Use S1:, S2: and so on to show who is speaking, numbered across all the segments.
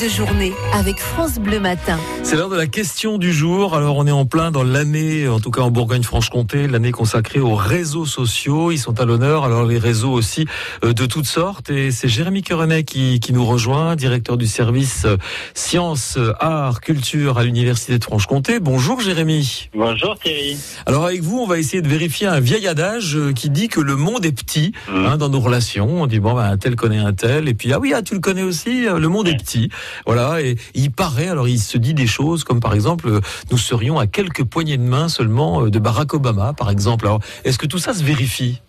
S1: de journée avec France Bleu Matin.
S2: C'est l'heure de la question du jour. Alors on est en plein dans l'année, en tout cas en Bourgogne-Franche-Comté, l'année consacrée aux réseaux sociaux. Ils sont à l'honneur. Alors les réseaux aussi euh, de toutes sortes. Et c'est Jérémy Querenet qui, qui nous rejoint, directeur du service euh, sciences, arts, culture à l'Université de Franche-Comté. Bonjour Jérémy.
S3: Bonjour Thierry.
S2: Alors avec vous, on va essayer de vérifier un vieil adage euh, qui dit que le monde est petit
S3: Mmh.
S2: hein, dans nos relations. On dit bon, ben, un tel connaît un tel, et puis ah oui, ah, tu le connais aussi. euh, Le monde est petit, voilà. Et il paraît, alors il se dit des choses comme par exemple, euh, nous serions à quelques poignées de main seulement euh, de Barack Obama, par exemple. Alors, est-ce que tout ça se vérifie?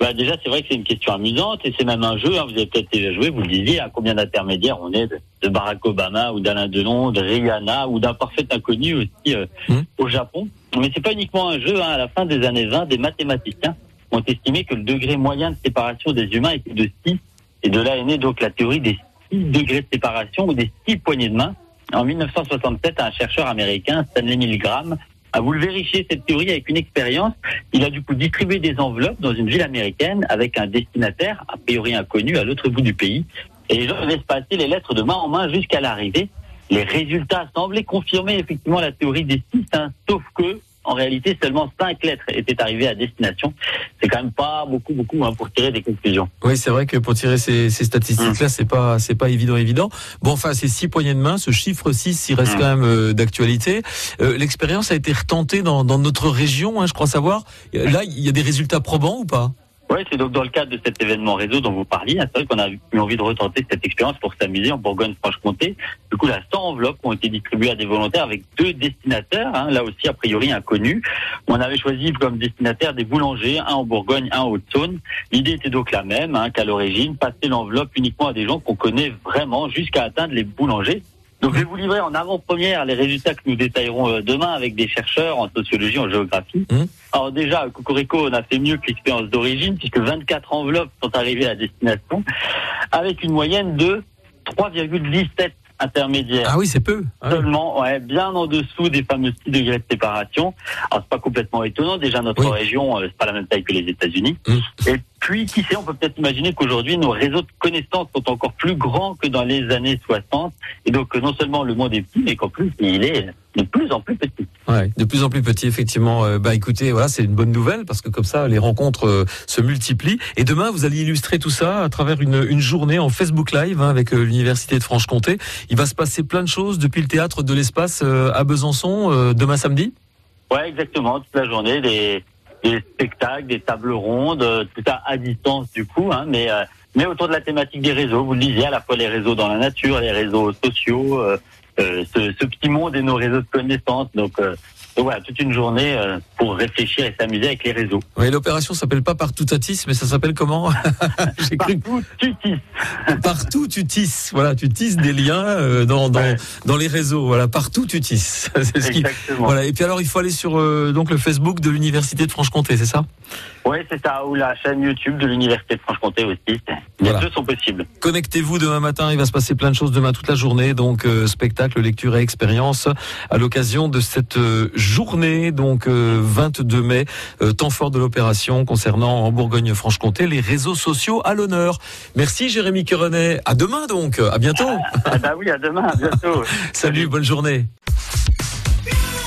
S3: Bah déjà, c'est vrai que c'est une question amusante et c'est même un jeu. hein. Vous avez peut-être déjà joué, vous le disiez, à combien d'intermédiaires on est de, de Barack Obama ou d'Alain Delon, de Rihanna ou d'un parfait inconnu aussi euh,
S2: Hmm.
S3: au Japon. Mais c'est pas uniquement un jeu. hein. À la fin des années 20, des mathématiciens ont estimé que le degré moyen de séparation des humains était de 6 et de là est née donc la théorie des 6 degrés de séparation ou des 6 poignées de main. En 1967, un chercheur américain, Stanley Milgram, a voulu vérifier cette théorie avec une expérience. Il a du coup distribué des enveloppes dans une ville américaine avec un destinataire, a priori inconnu, à l'autre bout du pays. Et les gens devaient se passer les lettres de main en main jusqu'à l'arrivée. Les résultats semblaient confirmer effectivement la théorie des six, hein, sauf que, en réalité, seulement cinq lettres étaient arrivées à destination. C'est quand même pas beaucoup, beaucoup hein, pour tirer des conclusions.
S2: Oui, c'est vrai que pour tirer ces, ces statistiques-là, c'est pas c'est pas évident, évident. Bon, enfin, ces six poignées de main, ce chiffre 6, il reste
S3: Mm.
S2: quand même euh, d'actualité. Euh, L'expérience a été retentée dans, dans notre région, hein, je crois savoir. Là, il y a des résultats probants ou pas?
S3: Oui, c'est donc dans le cadre de cet événement réseau dont vous parliez. C'est vrai qu'on a eu envie de retenter cette expérience pour s'amuser en Bourgogne-Franche-Comté. Du coup, là, 100 enveloppes ont été distribuées à des volontaires avec deux destinataires, hein, là aussi a priori inconnus. On avait choisi comme destinataire des boulangers, un en Bourgogne, un en Haute-Saône. L'idée était donc la même hein, qu'à l'origine, passer l'enveloppe uniquement à des gens qu'on connaît vraiment jusqu'à atteindre les boulangers. Donc je vais vous livrer en avant-première les résultats que nous détaillerons euh, demain avec des chercheurs en sociologie, en géographie.
S2: Mhm.
S3: Alors déjà, Cocorico, on a fait mieux que l'expérience d'origine, puisque 24 enveloppes sont arrivées à destination, avec une moyenne de 3,17
S2: Ah oui, c'est peu. Ah oui.
S3: Seulement, ouais, bien en dessous des fameux 6 degrés de séparation. Alors c'est pas complètement étonnant. Déjà notre
S2: Oui.
S3: région, euh, c'est pas la même taille que les États-Unis.
S2: Mm.
S3: Et puis, qui sait, on peut peut-être imaginer qu'aujourd'hui nos réseaux de connaissances sont encore plus grands que dans les années 60. Et donc non seulement le monde est petit, mais qu'en plus il est de plus en plus petit.
S2: Ouais, de plus en plus petit, effectivement. Euh, bah écoutez, voilà, c'est une bonne nouvelle parce que comme ça, les rencontres euh, se multiplient. Et demain, vous allez illustrer tout ça à travers une, une journée en Facebook Live hein, avec euh, l'Université de Franche-Comté. Il va se passer plein de choses depuis le théâtre de l'espace euh, à Besançon euh, demain samedi.
S3: Ouais, exactement, toute la journée, des, des spectacles, des tables rondes, euh, tout ça à distance du coup, hein, mais euh, mais autour de la thématique des réseaux. Vous le disiez, à la fois les réseaux dans la nature, les réseaux sociaux, ce, ce petit monde et nos réseaux de connaissances. Donc, euh, donc voilà, toute une journée euh, pour réfléchir et s'amuser avec les réseaux.
S2: Oui, l'opération s'appelle pas Partout à Tis, mais ça s'appelle comment J'ai cru
S3: Partout, tu tisses.
S2: partout tu tisses. Voilà, tu tisses des liens euh, dans, dans,
S3: Ouais.
S2: dans les réseaux. Voilà, partout tu tisses. Ce qui-
S3: Exactement.
S2: Voilà. Et puis alors, il faut aller sur euh, donc le Facebook de l'Université de Franche-Comté, c'est ça
S3: Oui, c'est ça, ou la chaîne YouTube de l'Université de Franche-Comté aussi. Les
S2: Voilà.
S3: deux sont possibles.
S2: Connectez-vous demain matin, il va se passer plein de choses demain toute la journée, donc euh, spectacle, lecture et expérience à l'occasion de cette euh, journée, donc euh, 22 mai, euh, temps fort de l'opération concernant en Bourgogne-Franche-Comté les réseaux sociaux à l'honneur. Merci Jérémy Querenet, à demain donc, à bientôt.
S3: Ah bah oui, à demain, à bientôt.
S2: Salut, bonne journée.